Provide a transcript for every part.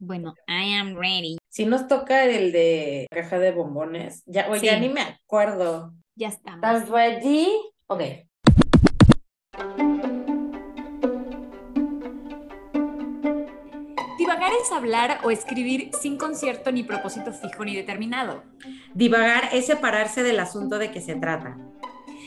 Bueno, I am ready. Si nos toca el de caja de bombones, ya, o ya ni me acuerdo. Ya estamos. ¿Estás ready? Ok. Divagar es hablar o escribir sin concierto ni propósito fijo ni determinado. Divagar es separarse del asunto de que se trata.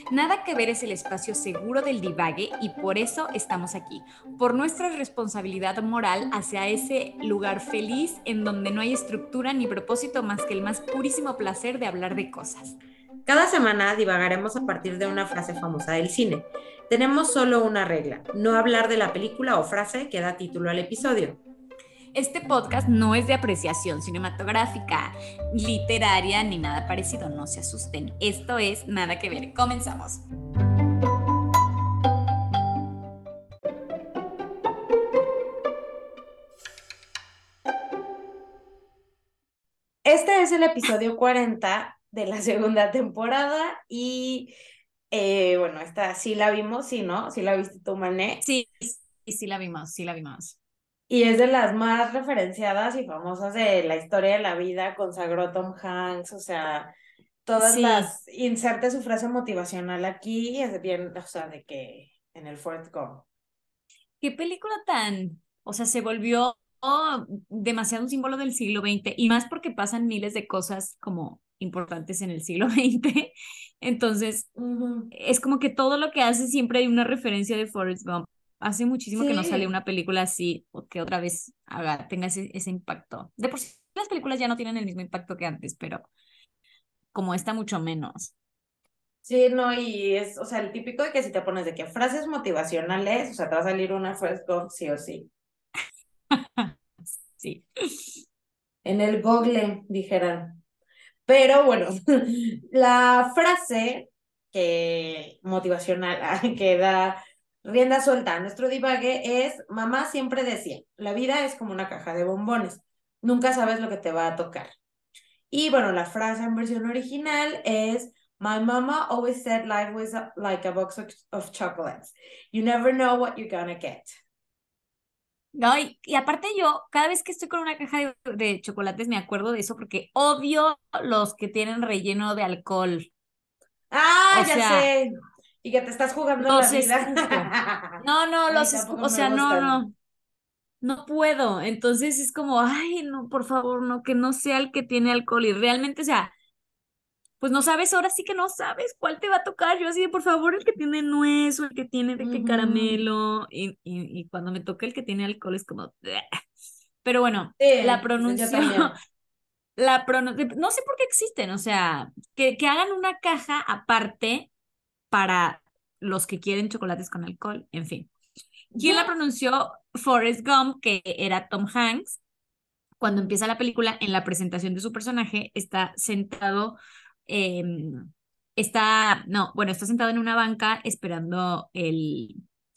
Nada que ver es el espacio seguro del divague y por eso estamos aquí, por nuestra responsabilidad moral hacia ese lugar feliz en donde no hay estructura ni propósito más que el más purísimo placer de hablar de cosas. Cada semana divagaremos a partir de una frase famosa del cine. Tenemos solo una regla, no hablar de la película o frase que da título al episodio. Este podcast no es de apreciación cinematográfica, literaria ni nada parecido, no se asusten. Esto es nada que ver. Comenzamos. Este es el episodio 40 de la segunda temporada y eh, bueno, esta sí la vimos, sí, ¿no? Sí la viste tú, Mané. Sí, sí, sí la vimos, sí la vimos. Y es de las más referenciadas y famosas de la historia de la vida, consagró Tom Hanks, o sea, todas Sí. las, inserte su frase motivacional aquí, es bien, o sea, de que en el Fort Gump. ¿Qué película tan, o sea, se volvió oh, demasiado un símbolo del siglo XX y más porque pasan miles de cosas como importantes en el siglo XX. Entonces, es como que todo lo que hace siempre hay una referencia de Forrest Gump. Hace muchísimo que no sale una película así o que otra vez haga, tenga ese, ese impacto. De por sí las películas ya no tienen el mismo impacto que antes, pero como esta mucho menos. Sí, no, y es, o sea, el típico de que si te pones de que frases motivacionales, o sea, te va a salir una Gump sí o sí. Sí. En el Google, dijeran. Pero bueno, la frase que motivacional que da rienda suelta nuestro divague es, mamá siempre decía, la vida es como una caja de bombones, nunca sabes lo que te va a tocar. Y bueno, la frase en versión original es, my mama always said life was like a box of, of chocolates. You never know what you're gonna get. No, y, y aparte yo, cada vez que estoy con una caja de, de chocolates me acuerdo de eso porque odio los que tienen relleno de alcohol. Ah, O ya sea, sé. Y que te estás jugando la Los vida. No, no, los o sea, no, no, no puedo. Entonces es como, ay, no, por favor, no, que no sea el que tiene alcohol. Y realmente, o sea, pues no sabes, ahora sí que no sabes cuál te va a tocar. Yo así de, por favor, el que tiene nuez o el que tiene de que Ujú. caramelo. Y, y, y cuando me toca el que tiene alcohol es como, pero bueno, Sí, la pronunciación, la no sé por qué existen, o sea, que, que hagan una caja aparte para los que quieren chocolates con alcohol, en fin. ¿Quién la pronunció? Forrest Gump, que era Tom Hanks. Cuando empieza la película, en la presentación de su personaje, está sentado, em, está, no, bueno, está sentado en una banca esperando el,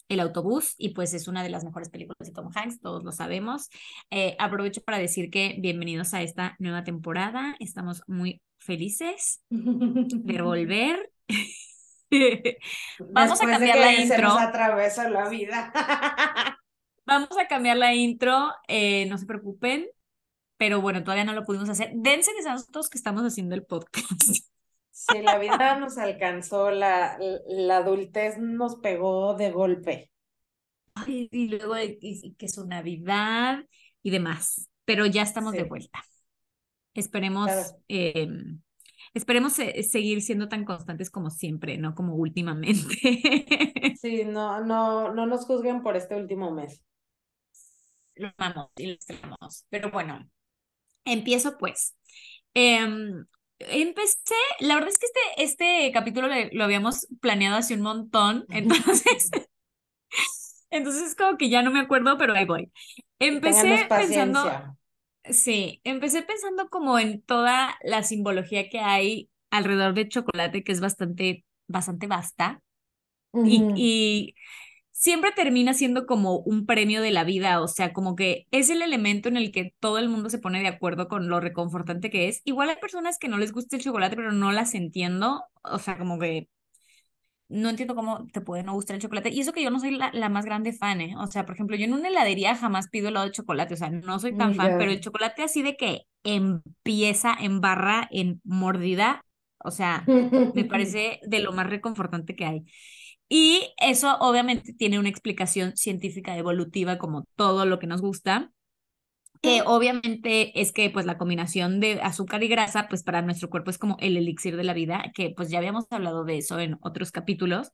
el autobús y pues es una de las mejores películas de Tom Hanks, todos lo sabemos. Eh, aprovecho para decir que bienvenidos a esta nueva temporada, estamos muy felices de volver. Vamos a de cambiar la que se nos intro. atravesó la vida. Vamos a cambiar la intro, eh, no se preocupen, pero bueno, todavía no lo pudimos hacer. Dense de nosotros que estamos haciendo el podcast. Sí, la vida nos alcanzó, la, la adultez nos pegó de golpe. Ay, y luego y- y que su Navidad y demás, pero ya estamos de vuelta. Esperemos, Claro. eh, esperemos eh, seguir siendo tan constantes como siempre, no como últimamente. Sí, no, no, no nos juzguen por este último mes. Lo amamos y lo extrañamos. Pero bueno, empiezo pues. Em, empecé, la verdad es que este, este capítulo le- lo habíamos planeado hace un montón, entonces, entonces como que ya no me acuerdo, pero ahí voy. Empecé pensando. Sí, empecé pensando como en toda la simbología que hay alrededor del chocolate, que es bastante, bastante vasta. Y, y siempre termina siendo como un premio de la vida, o sea, como que es el elemento en el que todo el mundo se pone de acuerdo con lo reconfortante que es. Igual hay personas que no les gusta el chocolate, pero no las entiendo, o sea, como que no entiendo cómo te puede no gustar el chocolate. Y eso que yo no soy la, la, más grande fan, ¿eh? O sea, por ejemplo, yo en una heladería jamás pido helado de chocolate, o sea, no soy tan fan, pero el chocolate así de que empieza en barra, en mordida, o sea, me parece de lo más reconfortante que hay. Y eso obviamente tiene una explicación científica evolutiva como todo lo que nos gusta que obviamente es que pues la combinación de azúcar y grasa pues para nuestro cuerpo es como el elixir de la vida, que pues ya habíamos hablado de eso en otros capítulos,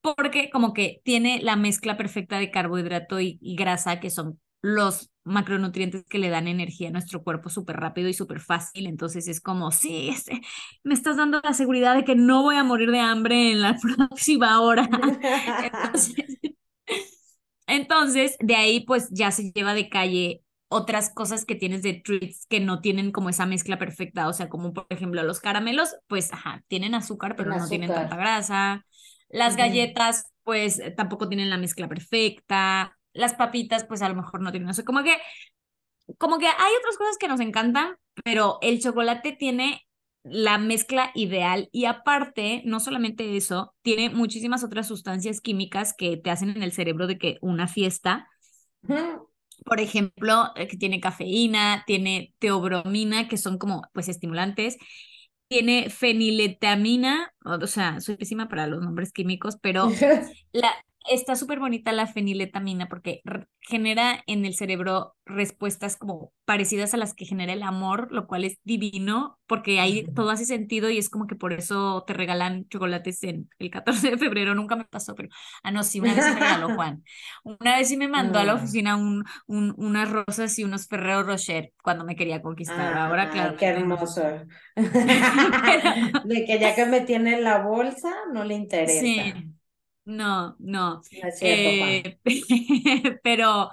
porque como que tiene la mezcla perfecta de carbohidrato y, grasa, que son los macronutrientes que le dan energía a nuestro cuerpo súper rápido y súper fácil. Entonces es como, sí, este, me estás dando la seguridad de que no voy a morir de hambre en la próxima hora. entonces, entonces, de ahí pues ya se lleva de calle otras cosas que tienes de treats que no tienen como esa mezcla perfecta, o sea, como por ejemplo los caramelos, pues ajá, tienen azúcar, pero no tienen tanta grasa. Las galletas, pues tampoco tienen la mezcla perfecta. Las papitas, pues a lo mejor no tienen eso. Como que, como que hay otras cosas que nos encantan, pero el chocolate tiene la mezcla ideal y aparte, no solamente eso, tiene muchísimas otras sustancias químicas que te hacen en el cerebro de que una fiesta por ejemplo, eh, que tiene cafeína, tiene teobromina, que son como pues estimulantes, tiene feniletamina, o sea, soy pésima para los nombres químicos, pero la, está súper bonita la feniletamina porque genera en el cerebro respuestas como parecidas a las que genera el amor, lo cual es divino porque ahí todo hace sentido y es como que por eso te regalan chocolates en el 14 de febrero, nunca me pasó, pero, ah, no, sí, una vez me regaló Juan. Una vez sí me mandó a la oficina un, un, unas rosas y unos Ferrero Rocher cuando me quería conquistar. Ahora, claro. Qué hermoso. de que ya que me tiene en la bolsa, no le interesa. Sí. No, no. Eh, pero,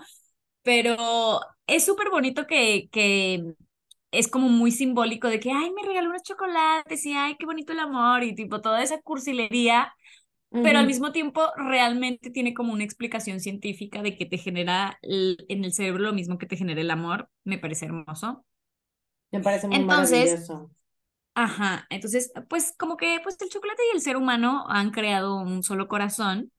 pero es súper bonito que, que es como muy simbólico de que, ay, me regaló unos chocolates y ay, qué bonito el amor y tipo toda esa cursilería, pero al mismo tiempo realmente tiene como una explicación científica de que te genera en el cerebro lo mismo que te genera el amor. Me parece hermoso. Me parece muy Entonces, maravilloso. Ajá, entonces, pues como que pues el chocolate y el ser humano han creado un solo corazón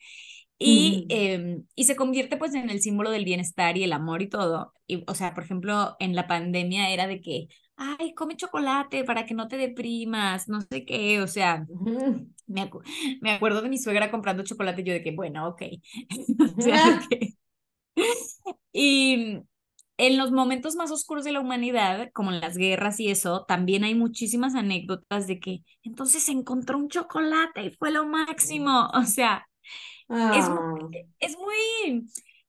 y, em, y se convierte pues en el símbolo del bienestar y el amor y todo. Y, o sea, por ejemplo, en la pandemia era de que, ay, come chocolate para que no te deprimas, no sé qué, o sea, me, me, acuerdo de mi suegra comprando chocolate y yo de que, bueno, ok. o sea, Y, en los momentos más oscuros de la humanidad, como las guerras y eso, también hay muchísimas anécdotas de que entonces se encontró un chocolate y fue lo máximo. O sea, es, ah. es muy,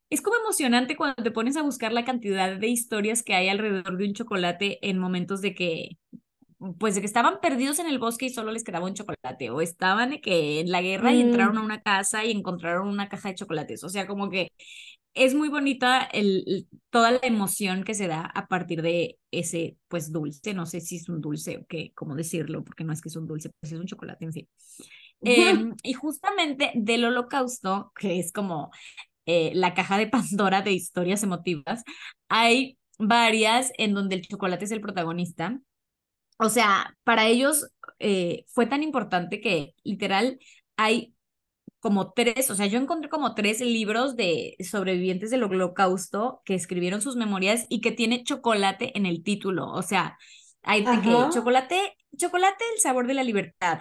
es como emocionante cuando te pones a buscar la cantidad de historias que hay alrededor de un chocolate en momentos de que, pues de que estaban perdidos en el bosque y solo les quedaba un chocolate, o estaban que en la guerra y entraron a mm. una casa y encontraron una caja de chocolates. O sea, como que es muy bonita el, toda la emoción que se da a partir de ese, pues, dulce. No sé si es un dulce o qué, cómo decirlo, porque no es que es un dulce, pues es un chocolate, en fin. Em, y justamente del holocausto, que es como eh, la caja de Pandora de historias emotivas, hay varias en donde el chocolate es el protagonista. O sea, para ellos eh, fue tan importante que literal hay como tres, o sea, yo encontré como tres libros de sobrevivientes del holocausto que escribieron sus memorias y que tiene chocolate en el título, o sea, hay de que chocolate, chocolate el sabor de la libertad,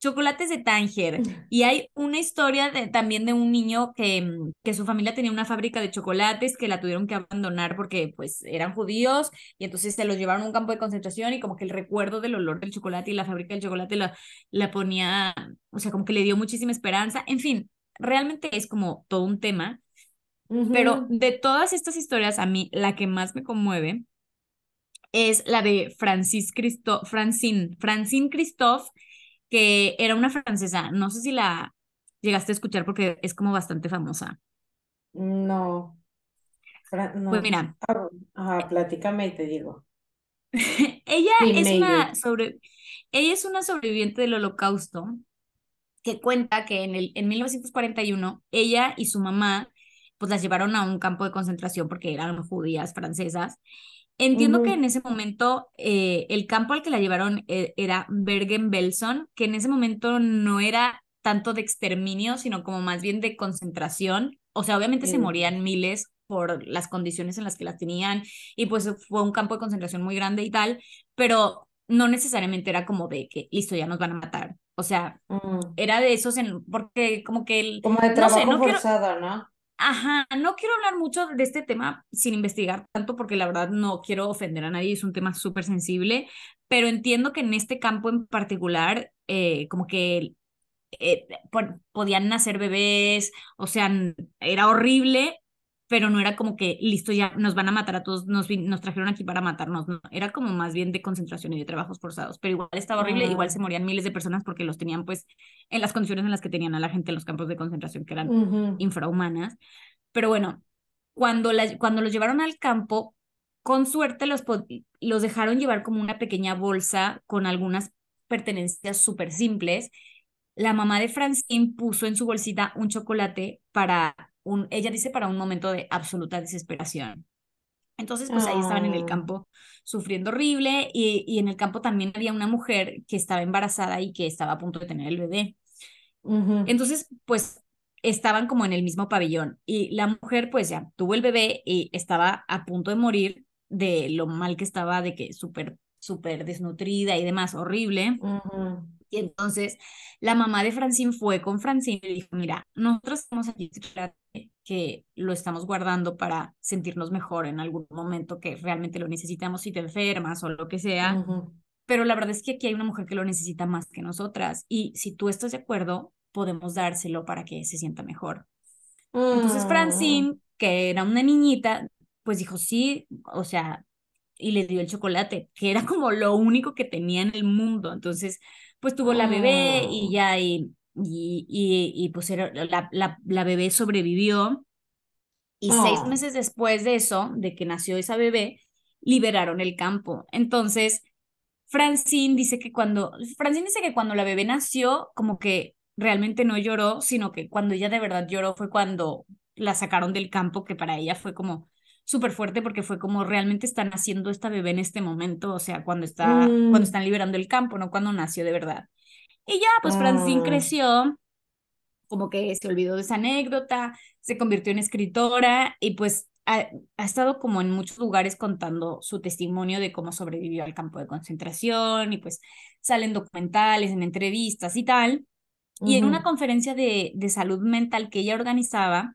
Chocolates de Tánger. Y hay una historia de, también de un niño que, mm, que su familia tenía una fábrica de chocolates que la tuvieron que abandonar porque pues eran judíos y entonces se los llevaron a un campo de concentración y como que el recuerdo del olor del chocolate y la fábrica del chocolate la, la ponía, o sea, como que le dio muchísima esperanza. En fin, realmente es como todo un tema. Pero de todas estas historias, a mí la que más me conmueve es la de Francis Christo Francine, Francine Christophe que era una francesa. No sé si la llegaste a escuchar porque es como bastante famosa. No. Pues mira. Ajá, platícame y te digo. ella es una sobre ella es una sobreviviente del holocausto que cuenta que en el en 1941 ella y su mamá pues las llevaron a un campo de concentración porque eran judías francesas Entiendo que en ese momento eh, el campo al que la llevaron eh, era Bergen-Belsen, que en ese momento no era tanto de exterminio, sino como más bien de concentración. O sea, obviamente se morían miles por las condiciones en las que las tenían y pues fue un campo de concentración muy grande y tal, pero no necesariamente era como de que, listo, ya nos van a matar. O sea, mm. era de esos, en, porque como que... El, como de trabajo no forzado, ¿no? Ajá, no quiero hablar mucho de este tema sin investigar tanto porque la verdad no quiero ofender a nadie, es un tema súper sensible, pero entiendo que en este campo en particular, eh, como que eh, podían nacer bebés, o sea, era horrible, pero no era como que, listo, ya nos van a matar a todos, nos, nos trajeron aquí para matarnos, no, era como más bien de concentración y de trabajos forzados, pero igual estaba horrible, igual se morían miles de personas porque los tenían pues en las condiciones en las que tenían a la gente en los campos de concentración que eran infrahumanas, pero bueno, cuando, la, cuando los llevaron al campo, con suerte los, los dejaron llevar como una pequeña bolsa con algunas pertenencias súper simples. La mamá de Francine puso en su bolsita un chocolate para ella dice para un momento de absoluta desesperación. Entonces, pues ahí estaban en el ah. campo sufriendo horrible y, y, en el campo también había una mujer que estaba embarazada y que estaba a punto de tener el bebé. Entonces, pues estaban como en el mismo pabellón y la mujer pues ya tuvo el bebé y estaba a punto de morir de lo mal que estaba, de que súper, súper desnutrida y demás, horrible. Y entonces la mamá de Francine fue con Francine y dijo, mira, nosotros estamos aquí que lo estamos guardando para sentirnos mejor en algún momento que realmente lo necesitamos si te enfermas o lo que sea. Pero la verdad es que aquí hay una mujer que lo necesita más que nosotras y si tú estás de acuerdo, podemos dárselo para que se sienta mejor. Entonces Francine, mm. que era una niñita, pues dijo, sí, o sea, y le dio el chocolate, que era como lo único que tenía en el mundo. Entonces, pues tuvo la bebé y oh. ya, y, y, y, pues era, la, la, la, bebé sobrevivió. Y seis oh. meses después de eso, de que nació esa bebé, liberaron el campo. Entonces, Francine dice que cuando, Francine dice que cuando la bebé nació, como que realmente no lloró, sino que cuando ella de verdad lloró fue cuando la sacaron del campo, que para ella fue como súper fuerte porque fue como realmente están haciendo esta bebé en este momento, o sea, cuando, está, cuando mm. están liberando el campo, no cuando nació de verdad. Y ya, pues Francine ah. creció, como que se olvidó de esa anécdota, se convirtió en escritora y pues ha, ha, estado como en muchos lugares contando su testimonio de cómo sobrevivió al campo de concentración y pues salen documentales, en entrevistas y tal. Y en una conferencia de, de salud mental que ella organizaba,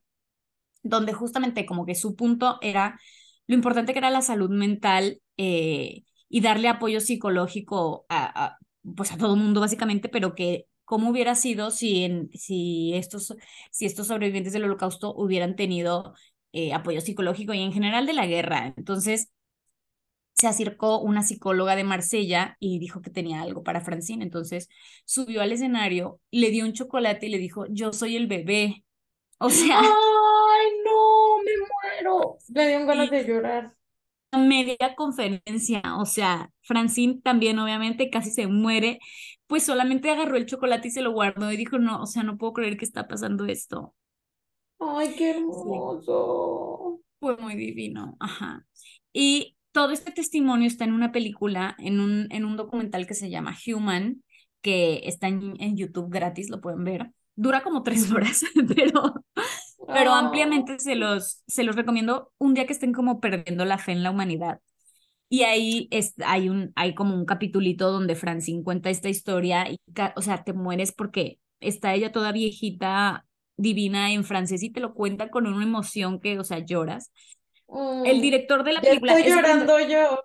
donde justamente como que su punto era lo importante que era la salud mental eh, y darle apoyo psicológico a, pues a todo mundo básicamente, pero que cómo hubiera sido si, en, si, estos, si estos sobrevivientes del holocausto hubieran tenido eh, apoyo psicológico y en general de la guerra. Entonces se acercó una psicóloga de Marsella y dijo que tenía algo para Francine. Entonces subió al escenario, le dio un chocolate y le dijo, yo soy el bebé. O sea... ¡Ay, no! ¡Me muero! Le dio un ganas de llorar. Media conferencia, o sea, Francine también obviamente casi se muere, pues solamente agarró el chocolate y se lo guardó y dijo, no, o sea, no puedo creer que está pasando esto. Ay, qué hermoso. Fue muy divino, ajá. Y todo este testimonio está en una película, en un, en un documental que se llama Human, que está en, en YouTube gratis, lo pueden ver. Dura como tres horas, pero pero oh. ampliamente se los, se los recomiendo un día que estén como perdiendo la fe en la humanidad. Y ahí es, hay, un, hay como un capitulito donde Francine cuenta esta historia y, o sea, te mueres porque está ella toda viejita, divina en francés y te lo cuenta con una emoción que, o sea, lloras. el mm, director de la película... Estoy llorando yo.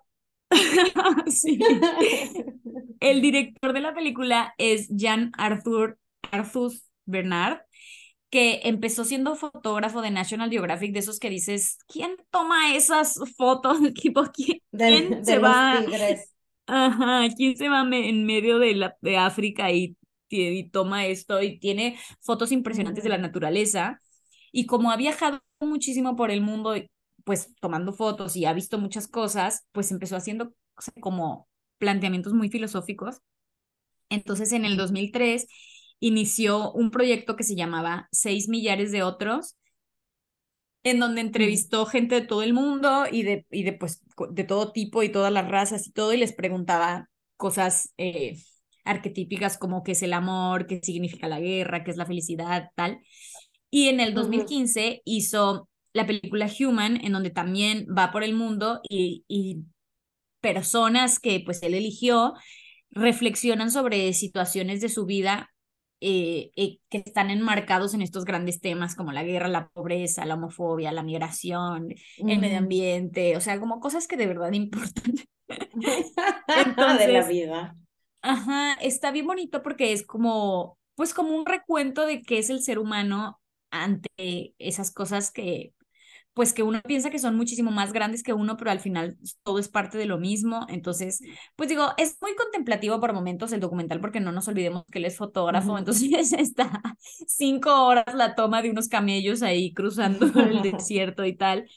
sí. El director de la película es Jean Arthur, Arthur Bernard que empezó siendo fotógrafo de National Geographic, de esos que dices, ¿quién toma esas fotos? ¿Quién, se va? Ajá, ¿quién se va en medio de, la, de África y, y, toma esto? Y tiene fotos impresionantes de la naturaleza. Y como ha viajado muchísimo por el mundo, pues tomando fotos y ha visto muchas cosas, pues empezó haciendo como planteamientos muy filosóficos. Entonces, en el 2003 inició un proyecto que se llamaba Seis Millares de Otros, en donde entrevistó gente de todo el mundo y de, y de, pues, de todo tipo y todas las razas y todo, y les preguntaba cosas, eh, arquetípicas como qué es el amor, qué significa la guerra, qué es la felicidad, tal. Y en el 2015 hizo la película Human, en donde también va por el mundo y, y personas que pues él eligió reflexionan sobre situaciones de su vida eh, eh, que están enmarcados en estos grandes temas como la guerra, la pobreza, la homofobia, la migración, el medio ambiente, o sea, como cosas que de verdad importan. Entonces, de la vida. Ajá, está bien bonito porque es como, pues como un recuento de qué es el ser humano ante esas cosas que pues que uno piensa que son muchísimo más grandes que uno, pero al final todo es parte de lo mismo. Entonces, pues digo, es muy contemplativo por momentos el documental, porque no nos olvidemos que él es fotógrafo, entonces está cinco horas la toma de unos camellos ahí cruzando el desierto y tal,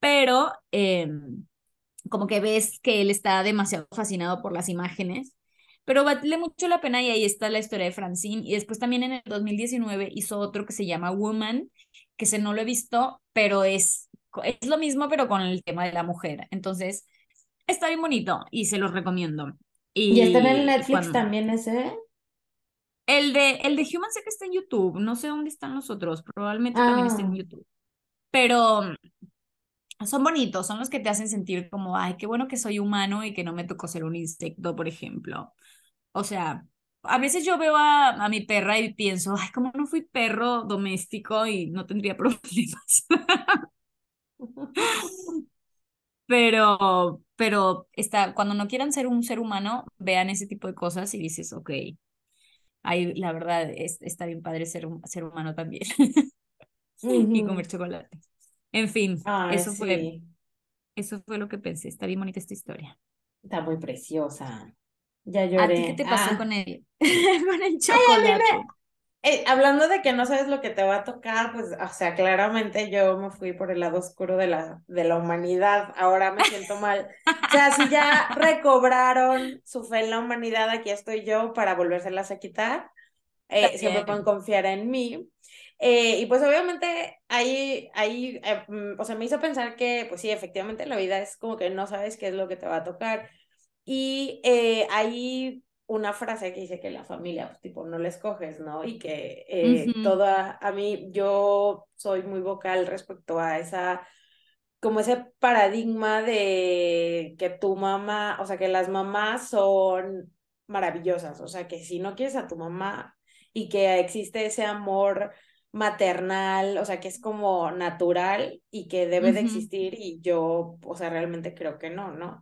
pero em, como que ves que él está demasiado fascinado por las imágenes. Pero vale mucho la pena y ahí está la historia de Francine. Y después también en el 2019 hizo otro que se llama Woman, que se no lo he visto, pero es, es lo mismo, pero con el tema de la mujer. Entonces, está bien bonito y se los recomiendo. ¿Y, está en el Netflix también ese? El de, el de Human sé que está en YouTube, no sé dónde están los otros, probablemente también está en ah. YouTube. Pero son bonitos, son los que te hacen sentir como, ay, qué bueno que soy humano y que no me tocó ser un insecto, por ejemplo. O sea, a veces yo veo a, a, mi perra y pienso, ay, como no fui perro doméstico y no tendría problemas. pero, pero está, cuando no quieran ser un ser humano, vean ese tipo de cosas y dices, ok, ahí la verdad es, está bien padre ser, ser humano también. y comer chocolate. En fin, eso fue eso fue lo que pensé. Está bien bonita esta historia. Está muy preciosa. Ya lloré. ¿A ti qué te pasó ah. con él? con el chocolate. Eh, hablando de que no sabes lo que te va a tocar, pues, o sea, claramente yo me fui por el lado oscuro de la, de la humanidad. Ahora me siento mal. O sea, si ya recobraron su fe en la humanidad, aquí estoy yo para volvérselas a quitar. Eh, siempre pueden confiar en mí. Eh, y pues obviamente ahí, ahí mm, o sea, me hizo pensar que, pues sí, efectivamente la vida es como que no sabes qué es lo que te va a tocar. Y eh, hay una frase que dice que la familia, pues, tipo, no la escoges, ¿no? Y que eh, toda, a mí, yo soy muy vocal respecto a esa, como ese paradigma de que tu mamá, o sea, que las mamás son maravillosas, o sea, que si no quieres a tu mamá y que existe ese amor maternal, o sea, que es como natural y que debe de existir y yo, o sea, realmente creo que no, ¿no?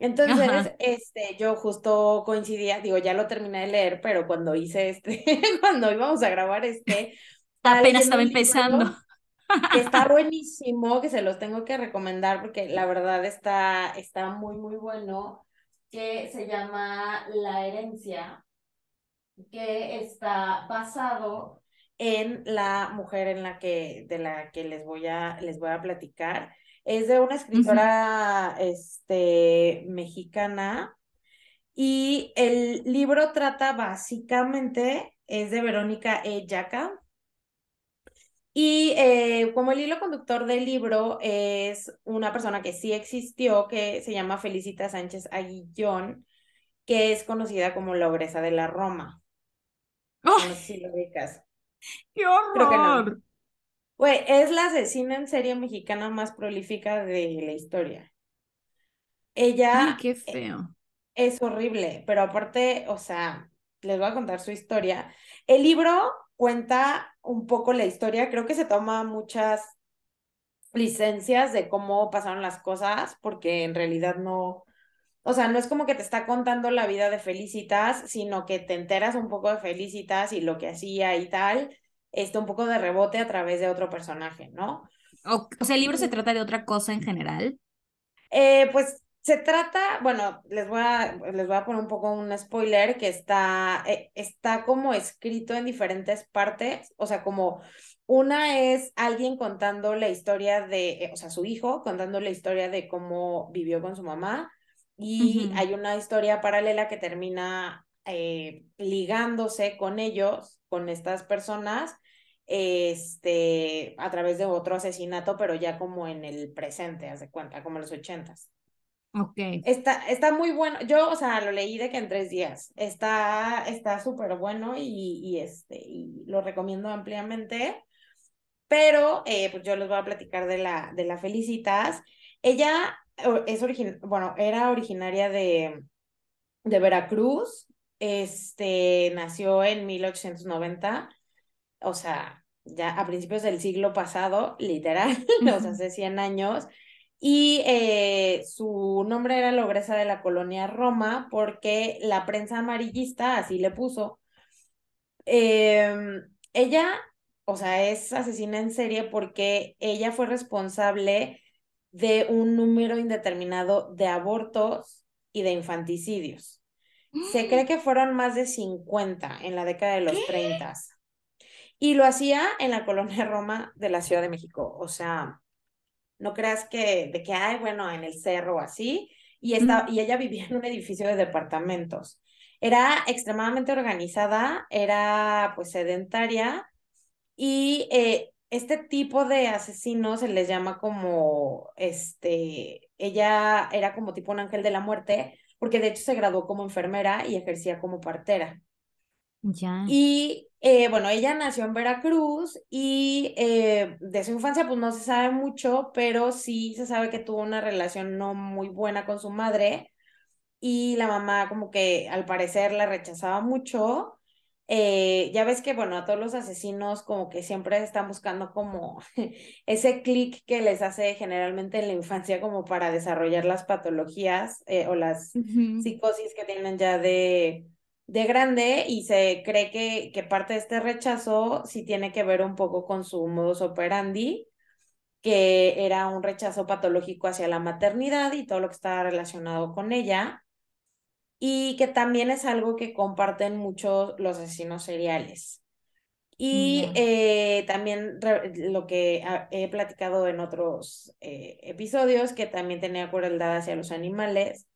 Entonces, este, yo justo coincidía, digo, ya lo terminé de leer, pero cuando hice este, cuando íbamos a grabar este, apenas estaba empezando. Que está buenísimo, que se los tengo que recomendar porque la verdad está, está muy, muy bueno, que se llama La herencia, que está basado en la mujer en la que, de la que les voy a, les voy a platicar. Es de una escritora este, mexicana y el libro trata básicamente, es de Verónica E. Yaca. Y eh, como el hilo conductor del libro es una persona que sí existió, que se llama Felicita Sánchez Aguillón, que es conocida como la obresa de la Roma. No sé si lo ubicas. ¡Qué horror! Güey, es la asesina en serie mexicana más prolífica de la historia. Ella. Ay, qué feo. Es horrible, pero aparte, o sea, les voy a contar su historia. El libro cuenta un poco la historia, creo que se toma muchas licencias de cómo pasaron las cosas, porque en realidad no, o sea, no es como que te está contando la vida de Felicitas, sino que te enteras un poco de Felicitas y lo que hacía y tal, este, un poco de rebote a través de otro personaje, ¿no? O, sea, ¿el libro se trata de otra cosa en general? Eh, pues se trata, bueno, les voy a, les voy a poner un poco un spoiler que está, eh, está como escrito en diferentes partes, o sea, como una es alguien contando la historia de, eh, o sea, su hijo contando la historia de cómo vivió con su mamá y hay una historia paralela que termina ligándose con ellos, con estas personas, este, a través de otro asesinato, pero ya como en el presente, haz de cuenta, como en los ochentas. Ok. Está, está muy bueno. Yo, o sea, lo leí de que en tres días. Está, está súper bueno y, y, este, y lo recomiendo ampliamente. Pero, eh, pues yo les voy a platicar de la, de la Felicitas. Ella es origin bueno, era originaria de, de Veracruz. Este, nació en 1890. O sea, ya a principios del siglo pasado, literal, o sea, hace 100 años. Y eh, su nombre era la de la colonia Roma porque la prensa amarillista así le puso. Em, ella, o sea, es asesina en serie porque ella fue responsable de un número indeterminado de abortos y de infanticidios. Se cree que fueron más de 50 en la década de los 30. Y lo hacía en la colonia Roma de la Ciudad de México. O sea, no creas que de que, hay, bueno, en el cerro o así. Y, esta, y ella vivía en un edificio de departamentos. Era extremadamente organizada, era pues sedentaria y eh, este tipo de asesinos se les llama como, este, ella era como tipo un ángel de la muerte, porque de hecho se graduó como enfermera y ejercía como partera. Ya. Y eh, bueno, ella nació en Veracruz y eh, de su infancia pues no se sabe mucho, pero sí se sabe que tuvo una relación no muy buena con su madre y la mamá como que al parecer la rechazaba mucho. Eh, ya ves que, bueno, a todos los asesinos como que siempre están buscando como ese clic que les hace generalmente en la infancia como para desarrollar las patologías o las psicosis que tienen ya de de grande y se cree que, que parte de este rechazo sí tiene que ver un poco con su modus operandi, que era un rechazo patológico hacia la maternidad y todo lo que estaba relacionado con ella, y que también es algo que comparten muchos los asesinos seriales. Y eh, también lo que he platicado en otros eh, episodios, que también tenía crueldad hacia los animales,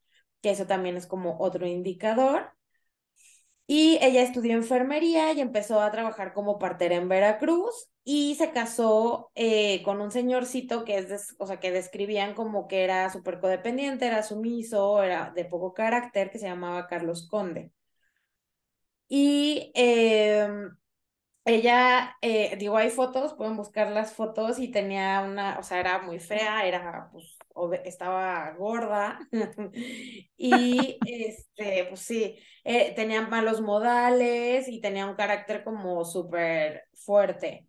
que eso también es como otro indicador. Y ella estudió enfermería y empezó a trabajar como partera en Veracruz y se casó eh, con un señorcito que es, o sea, que describían como que era súper codependiente, era sumiso, era de poco carácter, que se llamaba Carlos Conde. Y em, ella, eh, digo, hay fotos, pueden buscar las fotos y tenía una, o sea, era muy fea, era, pues, estaba gorda y, este, pues sí, eh, tenía malos modales y tenía un carácter como súper fuerte.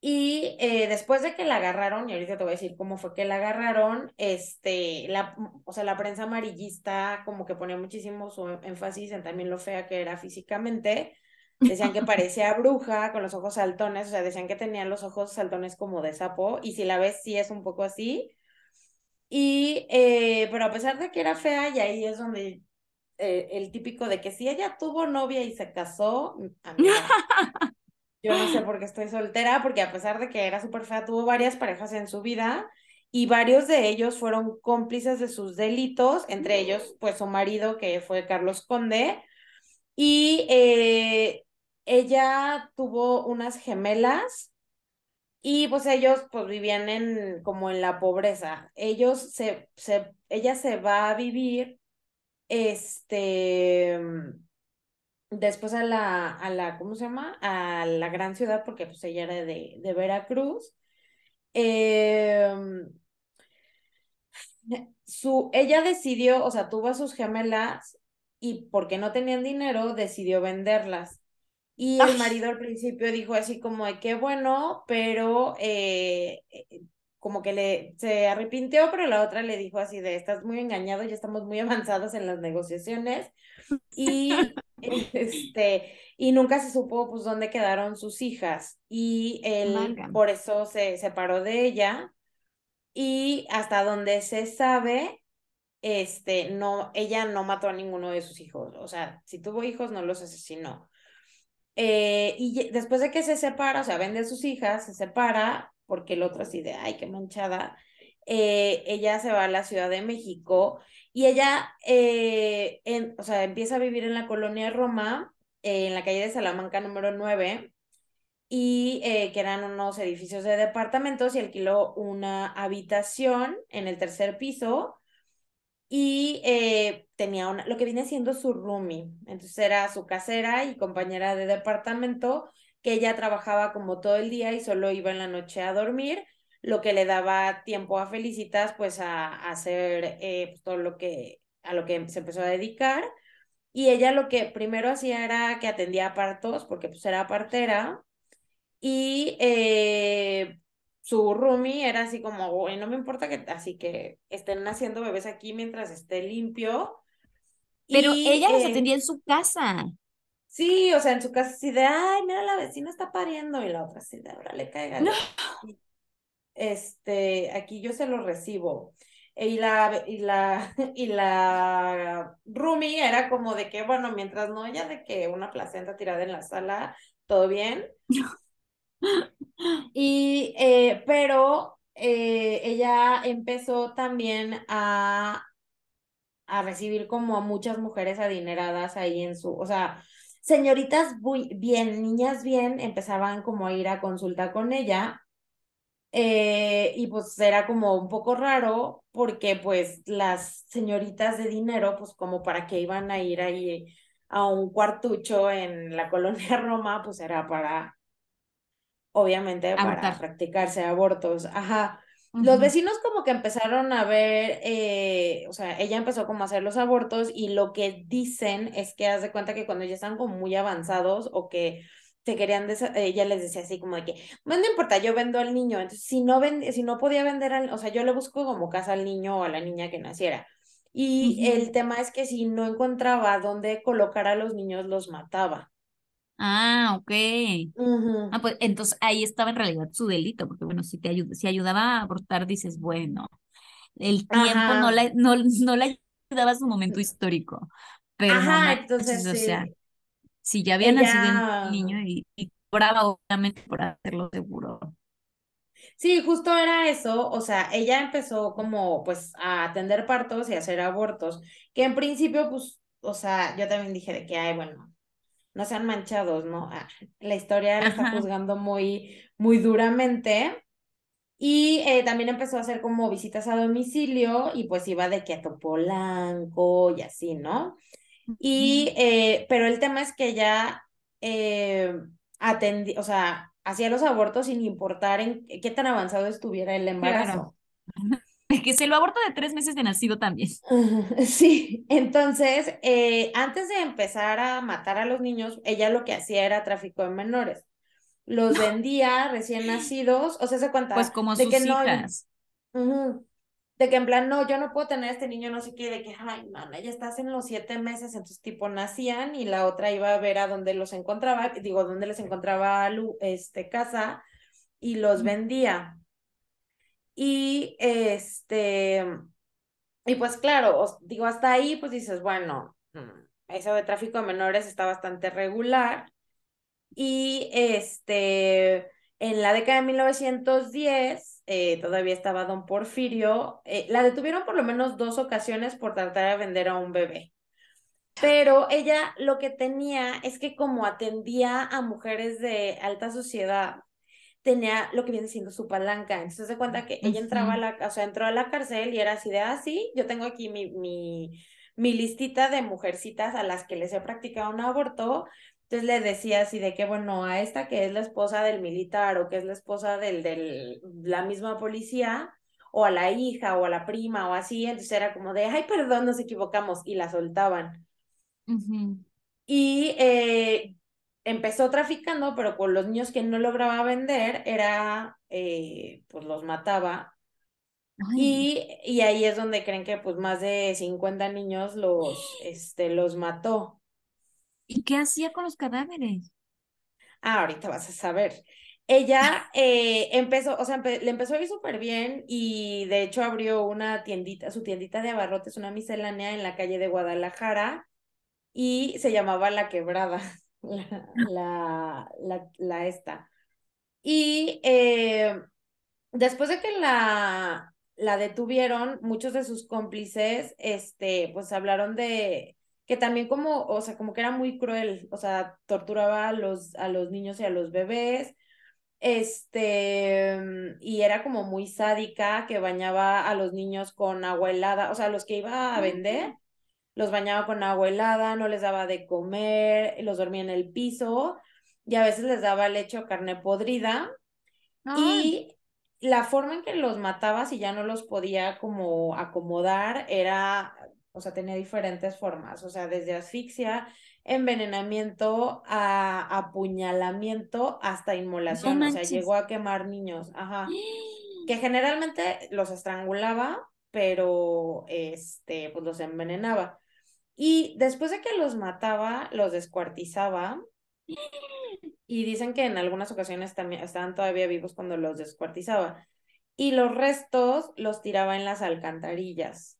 Y eh, después de que la agarraron, y ahorita te voy a decir cómo fue que la agarraron, este, la, o sea, la prensa amarillista como que ponía muchísimo su énfasis en también lo fea que era físicamente, Decían que parecía bruja con los ojos saltones, o sea, decían que tenía los ojos saltones como de sapo, y si la ves, sí es un poco así. Y, eh, pero a pesar de que era fea, y ahí es donde eh, el típico de que si ella tuvo novia y se casó, amiga, yo no sé por qué estoy soltera, porque a pesar de que era súper fea, tuvo varias parejas en su vida y varios de ellos fueron cómplices de sus delitos, entre ellos, pues su marido, que fue Carlos Conde, y eh, ella tuvo unas gemelas y pues ellos pues vivían en como en la pobreza. Ellos se, se ella se va a vivir este después a la, a la, ¿cómo se llama? A la gran ciudad, porque pues ella era de, de Veracruz. Em, su, ella decidió, o sea, tuvo a sus gemelas y porque no tenían dinero, decidió venderlas. Y el marido al principio dijo así como de qué bueno, pero eh, eh, como que le se arrepintió, pero la otra le dijo así de estás muy engañado, ya estamos muy avanzados en las negociaciones. Y este, y nunca se supo pues dónde quedaron sus hijas. Y él por eso se separó de ella. Y hasta donde se sabe, este, no, ella no mató a ninguno de sus hijos. O sea, si tuvo hijos, no los asesinó. Eh, y después de que se separa, o sea, vende a sus hijas, se separa, porque el otro así de, ay, qué manchada, eh, ella se va a la Ciudad de México y ella, eh, en, o sea, empieza a vivir en la colonia Roma, en la calle de Salamanca número 9, y que eran unos edificios de departamentos y alquiló una habitación en el tercer piso y eh, tenía una, lo que viene siendo su roomie. Entonces era su casera y compañera de departamento, que ella trabajaba como todo el día y solo iba en la noche a dormir, lo que le daba tiempo a Felicitas pues a, hacer eh, pues, todo lo que, a lo que se empezó a dedicar. Y ella lo que primero hacía era que atendía partos, porque pues era partera, y eh, su roomie era así como, no me importa que, así que estén naciendo bebés aquí mientras esté limpio. Pero ella los eh, atendía en su casa. Sí, o sea, en su casa así de, ay, mira, la vecina está pariendo, y la otra así de, ahora le caiga. Este, aquí yo se lo recibo. Y la, y la, y la roomie era como de que, bueno, mientras no haya de que una placenta tirada en la sala, todo bien. Y, eh, pero eh, ella empezó también a, a recibir como a muchas mujeres adineradas ahí en su, o sea, señoritas bien, niñas bien, empezaban como a ir a consulta con ella. Eh, y pues era como un poco raro porque pues las señoritas de dinero, pues como para qué iban a ir ahí a un cuartucho en la colonia Roma, pues era para obviamente para practicarse abortos. Ajá. Los vecinos como que empezaron a ver, eh, o sea, ella empezó como a hacer los abortos y lo que dicen es que haz de cuenta que cuando ya están como muy avanzados o que se querían, ella les decía así como de que, no, no importa, yo vendo al niño, entonces si no, vende, si no podía vender al, o sea, yo le busco como casa al niño o a la niña que naciera. Y el tema es que si no encontraba dónde colocar a los niños, los mataba. Ah, ok. Ah, pues entonces ahí estaba en realidad su delito, porque bueno, si te ayuda, si ayudaba a abortar, dices, bueno, el tiempo no la, no, no le ayudaba a su momento histórico. Pero Ajá, entonces, o sea, si ya había nacido el niño y, y cobraba obviamente por hacerlo seguro. Sí, justo era eso, o sea, ella empezó como pues a atender partos y a hacer abortos, que en principio pues, o sea, yo también dije de que, ay, bueno, no sean manchados, ¿no? Ah, la historia la está juzgando muy, muy duramente. Y eh, también empezó a hacer como visitas a domicilio y pues iba de que a Topolanco y así, ¿no? Y, eh, pero el tema es que ella eh, atendía, o sea, hacía los abortos sin importar en qué tan avanzado estuviera el embarazo. Que es el aborto de tres meses de nacido también. Sí, entonces, eh, antes de empezar a matar a los niños, ella lo que hacía era tráfico de menores. Los vendía recién nacidos, o sea, se cuenta. Pues como de sus que hijas. No, de que en plan, no, yo no puedo tener a este niño, no sé qué, de que, ay, mana, ya estás en los siete meses, entonces tipo nacían y la otra iba a ver a dónde los encontraba, digo, dónde les encontraba este, casa y los vendía. Y este, y pues claro, digo, hasta ahí pues dices, bueno, mm, eso de tráfico de menores está bastante regular. Y este, en la década de 1910, eh, todavía estaba don Porfirio, eh, la detuvieron por lo menos dos ocasiones por tratar de vender a un bebé. Pero ella lo que tenía es que como atendía a mujeres de alta sociedad, tenía lo que viene siendo su palanca. Entonces se cuenta que ella entraba a la, o sea, entró a la cárcel y era así de, ah, sí, yo tengo aquí mi, mi, mi listita de mujercitas a las que les he practicado un aborto. Entonces le decía así de que, bueno, a esta que es la esposa del militar o que es la esposa del, del, la misma policía, o a la hija o a la prima o así, entonces era como de, ay, perdón, nos equivocamos, y la soltaban. Y eh, empezó traficando, pero con los niños que no lograba vender, era, eh, pues los mataba. Y, y, ahí es donde creen que pues más de 50 niños los, este, los mató. ¿Y qué hacía con los cadáveres? Ah, ahorita vas a saber. Ella eh, empezó, o sea, le empezó a ir súper bien y de hecho abrió una tiendita, su tiendita de abarrotes, una miscelánea en la calle de Guadalajara y se llamaba La Quebrada la, la, la, esta. Y eh, después de que la, la detuvieron, muchos de sus cómplices, este, pues hablaron de que también como, o sea, como que era muy cruel, o sea, torturaba a los, a los niños y a los bebés. este, y era como muy sádica, que bañaba a los niños con agua helada, o sea, los que iba a vender, los bañaba con agua helada, no les daba de comer, los dormía en el piso, y a veces les daba leche o carne podrida, y la forma en que los mataba, si ya no los podía como acomodar, era, o sea, tenía diferentes formas, o sea, desde asfixia, envenenamiento a apuñalamiento hasta inmolación, o sea, llegó a quemar niños, ajá, que generalmente los estrangulaba, pero este, pues los envenenaba. Y después de que los mataba, los descuartizaba. Y dicen que en algunas ocasiones también estaban todavía vivos cuando los descuartizaba. Y los restos los tiraba en las alcantarillas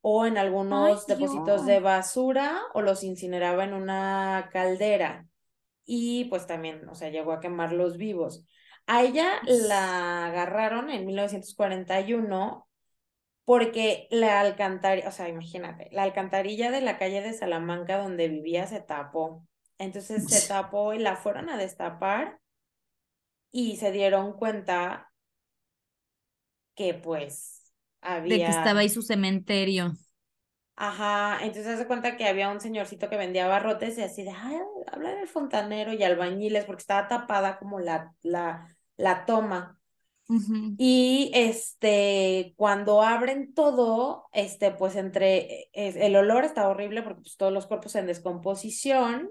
o en algunos depósitos de basura o los incineraba en una caldera. Y pues también, o sea, llegó a quemarlos vivos. A ella la agarraron en 1941 porque la alcantarilla, o sea, imagínate, la alcantarilla de la calle de Salamanca donde vivía se tapó. Entonces se tapó y la fueron a destapar y se dieron cuenta que pues había... De que estaba ahí su cementerio. Ajá, entonces se cuenta que había un señorcito que vendía barrotes y así de, ay, habla del fontanero y albañiles porque estaba tapada como la, la, la toma. Y este, cuando abren todo, este, pues entre, el olor está horrible porque pues, todos los cuerpos en descomposición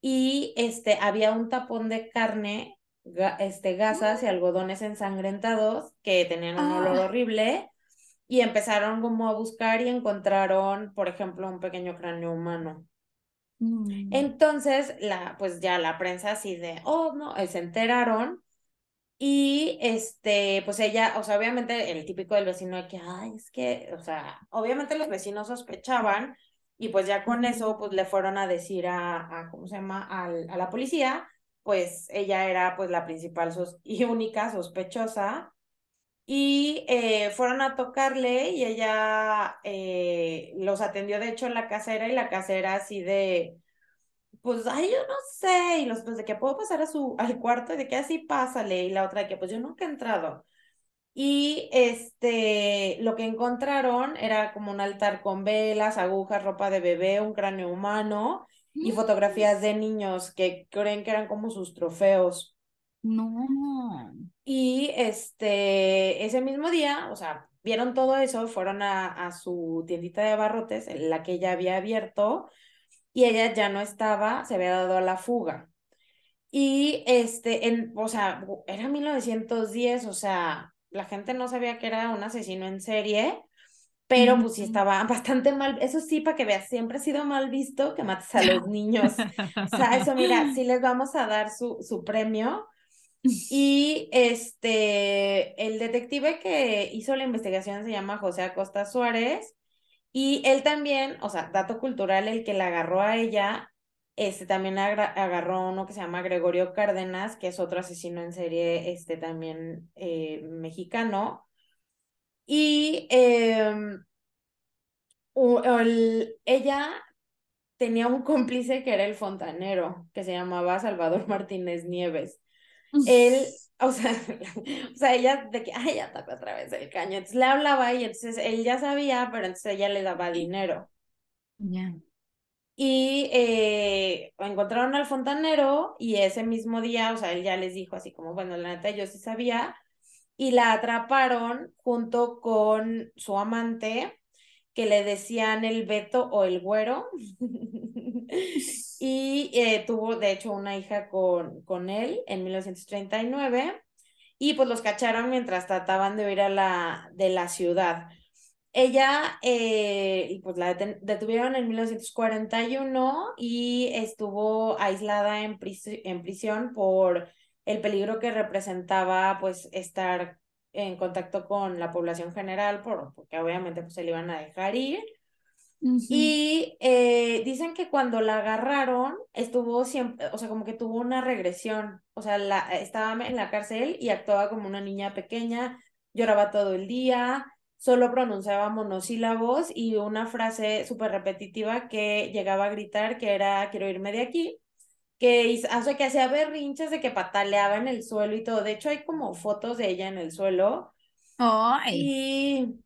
y este, había un tapón de carne, este, gasas y algodones ensangrentados que tenían un olor ah. horrible y empezaron como a buscar y encontraron, por ejemplo, un pequeño cráneo humano. Mm. Entonces, la, pues ya la prensa así de, oh, no, se enteraron y este, pues ella, o sea, obviamente el típico del vecino de que, ay, es que, o sea, obviamente los vecinos sospechaban y pues ya con eso, pues le fueron a decir a, a ¿cómo se llama?, a la policía, pues ella era pues la principal y única sospechosa y eh, fueron a tocarle y ella eh, los atendió de hecho en la casera y la casera así de, pues, ay, yo no sé, y los, pues, de que puedo pasar a su, al cuarto, y de que así pásale, y la otra de que, pues, yo nunca he entrado. Y este, lo que encontraron era como un altar con velas, agujas, ropa de bebé, un cráneo humano y mm. fotografías de niños que creen que eran como sus trofeos. No. Y este, ese mismo día, o sea, vieron todo eso, fueron a, a su tiendita de abarrotes, la que ella había abierto, y ella ya no estaba, se había dado a la fuga. Y este, en, o sea, era 1910, o sea, la gente no sabía que era un asesino en serie, pero pues sí estaba bastante mal, eso sí, para que veas, siempre ha sido mal visto que mates a los niños. O sea, eso mira, sí les vamos a dar su, su premio. Y este, el detective que hizo la investigación se llama José Acosta Suárez y él también, o sea, dato cultural, el que la agarró a ella, este también agarró uno que se llama Gregorio Cárdenas, que es otro asesino en serie, este también eh, mexicano. Y em, ella tenía un cómplice que era el fontanero, que se llamaba Salvador Martínez Nieves. Él o sea, o sea, ella de que, ay, ya tocó otra vez el caño. Entonces le hablaba y entonces él ya sabía, pero entonces ella le daba dinero. Ya. Y eh, encontraron al fontanero y ese mismo día, o sea, él ya les dijo así como, bueno, la neta yo sí sabía, y la atraparon junto con su amante, que le decían el Beto o el Güero. y eh, tuvo, de hecho, una hija con, con él en 1939. Y pues los cacharon mientras trataban de huir a la, de la ciudad. Ella, eh, pues la detuvieron en 1941 y estuvo aislada en, en prisión por el peligro que representaba pues estar en contacto con la población general, por, porque obviamente pues se le iban a dejar ir. Y eh, dicen que cuando la agarraron, estuvo siempre, o sea, como que tuvo una regresión, o sea, la, estaba en la cárcel y actuaba como una niña pequeña, lloraba todo el día, solo pronunciaba monosílabos y una frase súper repetitiva que llegaba a gritar que era quiero irme de aquí, que, o sea, que hacía berrinches de que pataleaba en el suelo y todo. De hecho, hay como fotos de ella en el suelo. Ay. Y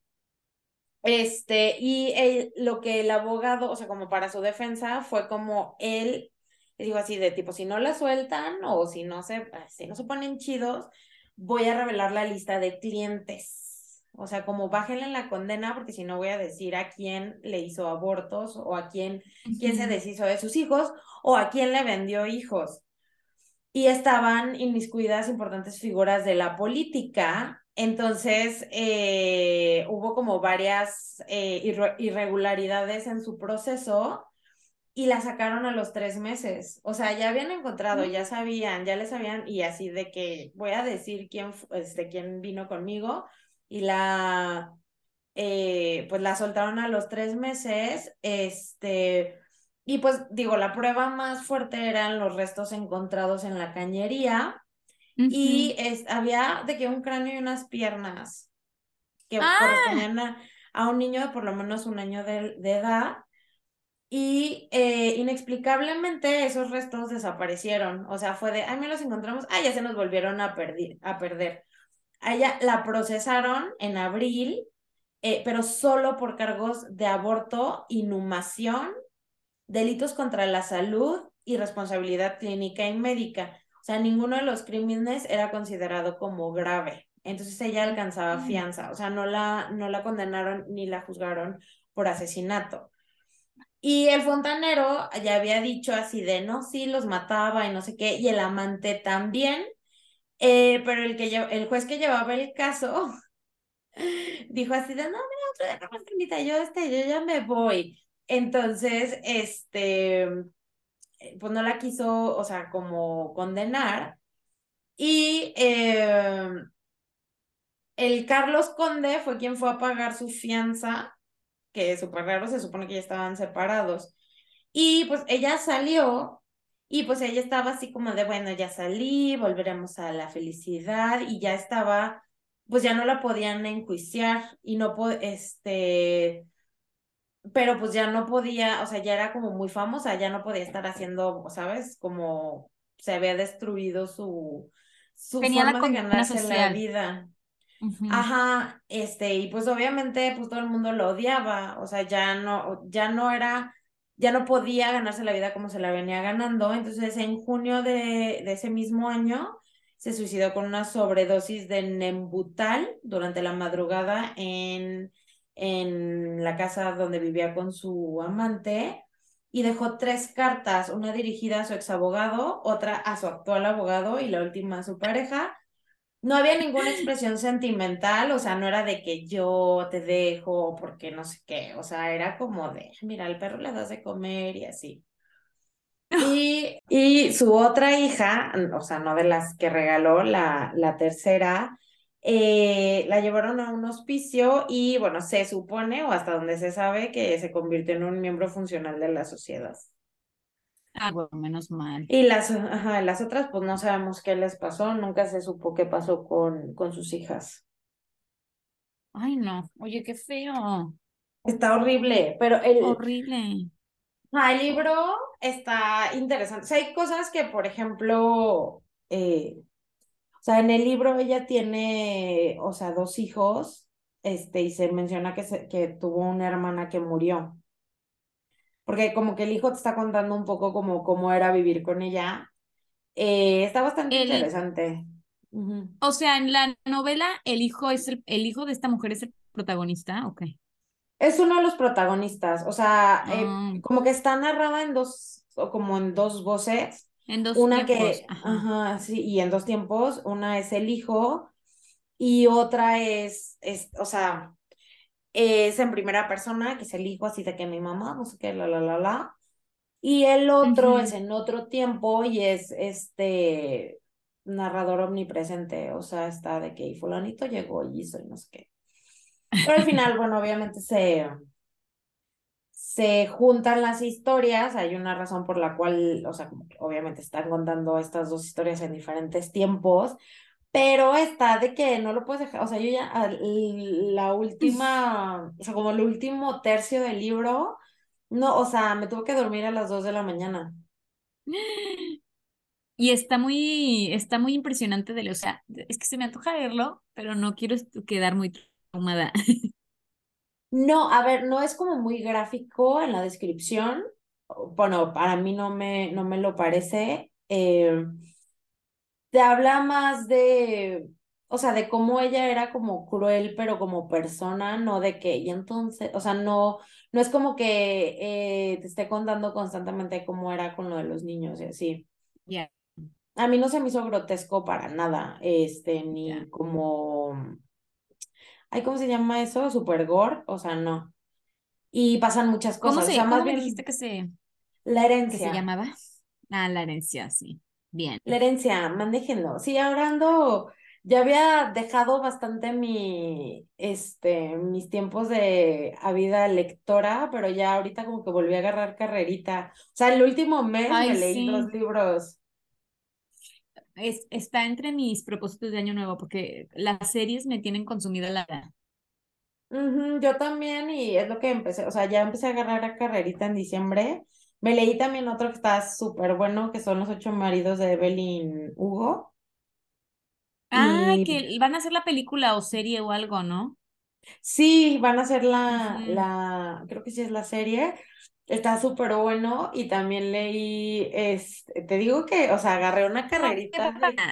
este, y lo que el abogado, o sea, como para su defensa, fue como él, digo así, de tipo, si no la sueltan o si no se, si no se ponen chidos, voy a revelar la lista de clientes. O sea, como bájenle la condena, porque si no voy a decir a quién le hizo abortos o a quién, quién se deshizo de sus hijos o a quién le vendió hijos. Y estaban inmiscuidas importantes figuras de la política. Entonces, eh, hubo como varias eh, irregularidades en su proceso y la sacaron a los tres meses. O sea, ya habían encontrado, ya sabían, ya les sabían, y así de que voy a decir quién, este, quién vino conmigo, y la, eh, pues la soltaron a los tres meses, este, y pues digo, la prueba más fuerte eran los restos encontrados en la cañería, y es, había de que un cráneo y unas piernas que ¡Ah! correspondían a, un niño de por lo menos un año de, edad, y eh, inexplicablemente esos restos desaparecieron. O sea, fue de, ay, me los encontramos, ay, ya se nos volvieron a, a perder. A ella la procesaron en abril, eh, pero solo por cargos de aborto, inhumación, delitos contra la salud y responsabilidad clínica y médica. O sea, ninguno de los crímenes era considerado como grave. Entonces ella alcanzaba fianza, o sea, no la, no la condenaron ni la juzgaron por asesinato. Y el fontanero ya había dicho así de, no, sí, los mataba y no sé qué, y el amante también, eh, pero el, que el juez que llevaba el caso dijo así de, no, mira, otro día más yo, este, yo ya me voy. Entonces, este, eh, pues no la quiso, o sea, como condenar. Y eh, el Carlos Conde fue quien fue a pagar su fianza, que súper raro, se supone que ya estaban separados. Y pues ella salió y pues ella estaba así como de, bueno, ya salí, volveremos a la felicidad y ya estaba, pues ya no la podían enjuiciar y no, este, pero pues ya no podía, o sea, ya era como muy famosa, ya no podía estar haciendo, ¿sabes? Como se había destruido su, su forma de ganarse la vida. Ajá, este, y pues obviamente pues todo el mundo lo odiaba, o sea, ya no, ya no era ya no podía ganarse la vida como se la venía ganando. Entonces, en junio de, ese mismo año, se suicidó con una sobredosis de Nembutal durante la madrugada en, en la casa donde vivía con su amante y dejó tres cartas, una dirigida a su ex abogado, otra a su actual abogado y la última a su pareja, no había ninguna expresión sentimental, o sea, no era de que yo te dejo porque no sé qué, o sea, era como de, mira, al perro le das de comer y así. Y, y su otra hija, o sea, no de las que regaló, la, la tercera, eh, la llevaron a un hospicio y bueno, se supone, o hasta donde se sabe, que se convirtió en un miembro funcional de la sociedad. Ah, bueno, menos mal. Y las, ajá, las otras, pues no sabemos qué les pasó, nunca se supo qué pasó con, con sus hijas. Ay, no, oye, qué feo. Está horrible, pero el... Horrible. Ah, el libro está interesante. O sea, hay cosas que, por ejemplo, eh, o sea, en el libro ella tiene, o sea, dos hijos, este, y se menciona que, se, que tuvo una hermana que murió porque como que el hijo te está contando un poco como cómo era vivir con ella. Eh, está bastante interesante. O sea, en la novela el hijo es el, el hijo de esta mujer es el protagonista, ok. Es uno de los protagonistas, o sea, eh, ah. como que está narrada en dos, o como en dos voces. En dos una tiempos. que, ajá. sí, y en dos tiempos, una es el hijo y otra es, es, o sea, es en primera persona, que es el hijo así de que mi mamá, no sé qué, la, la, la, la. Y el otro es en otro tiempo y es este narrador omnipresente, o sea, está de que fulanito llegó y hizo y no sé qué. Pero al final, bueno, obviamente se, se juntan las historias, hay una razón por la cual, o sea, obviamente están contando estas dos historias en diferentes tiempos, pero está de que no lo puedes dejar, o sea, yo ya la última, o sea, como el último tercio del libro, no, o sea, me tuve que dormir a las dos de la mañana. Y está muy, está muy impresionante de o sea, es que se me antoja verlo, pero no quiero quedar muy traumada. No, a ver, no es como muy gráfico en la descripción. Bueno, para mí no me, no me lo parece. Eh, te habla más de, o sea, de cómo ella era como cruel, pero como persona, no de que, y entonces, o sea, no, no es como que eh, te esté contando constantemente cómo era con lo de los niños y así. Ya. A mí no se me hizo grotesco para nada, este, ni como, ay, ¿cómo se llama eso? Super gore, o sea, no. Y pasan muchas cosas. ¿Cómo, se, o sea, más bien, dijiste que se, la herencia. ¿Qué se llamaba? Ah, la herencia, sí. Bien. La herencia, mandéjenlo. Sí, ahora ando, ya había dejado bastante mi, este, mis tiempos de a vida lectora, pero ya ahorita como que volví a agarrar carrerita. O sea, el último mes me leí dos libros es, está entre mis propósitos de año nuevo porque las series me tienen consumida la vida. yo también y es lo que empecé, o sea, ya empecé a agarrar a carrerita en diciembre. Me leí también otro que está súper bueno, que son Los ocho maridos de Evelyn Hugo. Ah, que van a hacer la película o serie o algo, ¿no? Sí, van a hacer la, la, creo que sí es la serie. Está súper bueno y también leí, este, te digo que, o sea, agarré una carrerita de...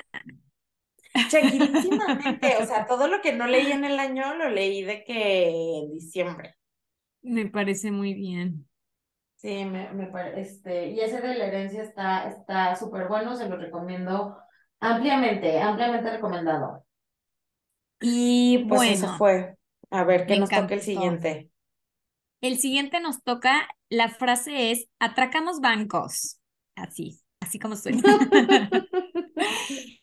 o sea, todo lo que no leí en el año lo leí de que en diciembre. Me parece muy bien. Sí, me, me este, y ese de la herencia está está súper bueno, se lo recomiendo ampliamente, ampliamente recomendado. Y pues bueno, eso fue. A ver, ¿qué nos toca el siguiente? El siguiente nos toca, la frase es, atracamos bancos. Así, así como suena.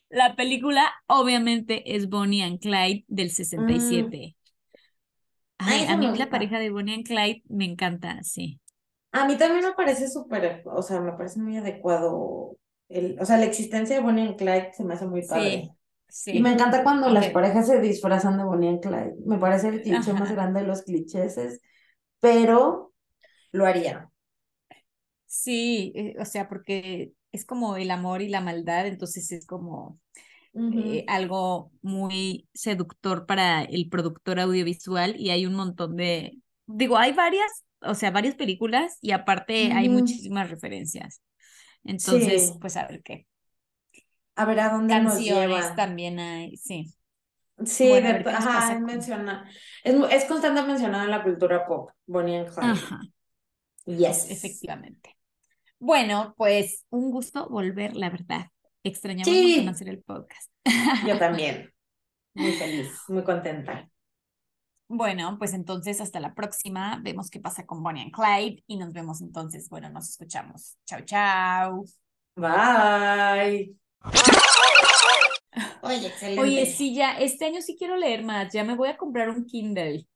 la película obviamente es Bonnie and Clyde del 67. Mm. Ay, a mí la pareja de Bonnie and Clyde me encanta, sí. A mí también me parece súper, o sea, me parece muy adecuado. El, o sea, la existencia de Bonnie and Clyde se me hace muy padre. Sí, Y me encanta cuando las parejas se disfrazan de Bonnie and Clyde. Me parece el cliché más grande de los clichés pero lo haría. Sí, eh, o sea, porque es como el amor y la maldad, entonces es como eh, algo muy seductor para el productor audiovisual y hay un montón de, digo, hay varias, o sea, varias películas y aparte hay muchísimas referencias. Entonces, pues a ver qué. A ver a dónde Canciones nos lleva. también hay, sí. Sí, ajá, menciona, es, es constante mencionado en la cultura pop, Bonnie and Clyde. Ajá. Yes. Efectivamente. Bueno, pues un gusto volver, la verdad. Extrañamos mucho hacer el podcast. Yo también. Muy feliz, muy contenta. Bueno, pues entonces hasta la próxima. Vemos qué pasa con Bonnie and Clyde y nos vemos entonces. Bueno, nos escuchamos. Chao, chao. Bye. Oye, excelente. Oye, sí, ya, este año sí quiero leer más, ya me voy a comprar un Kindle.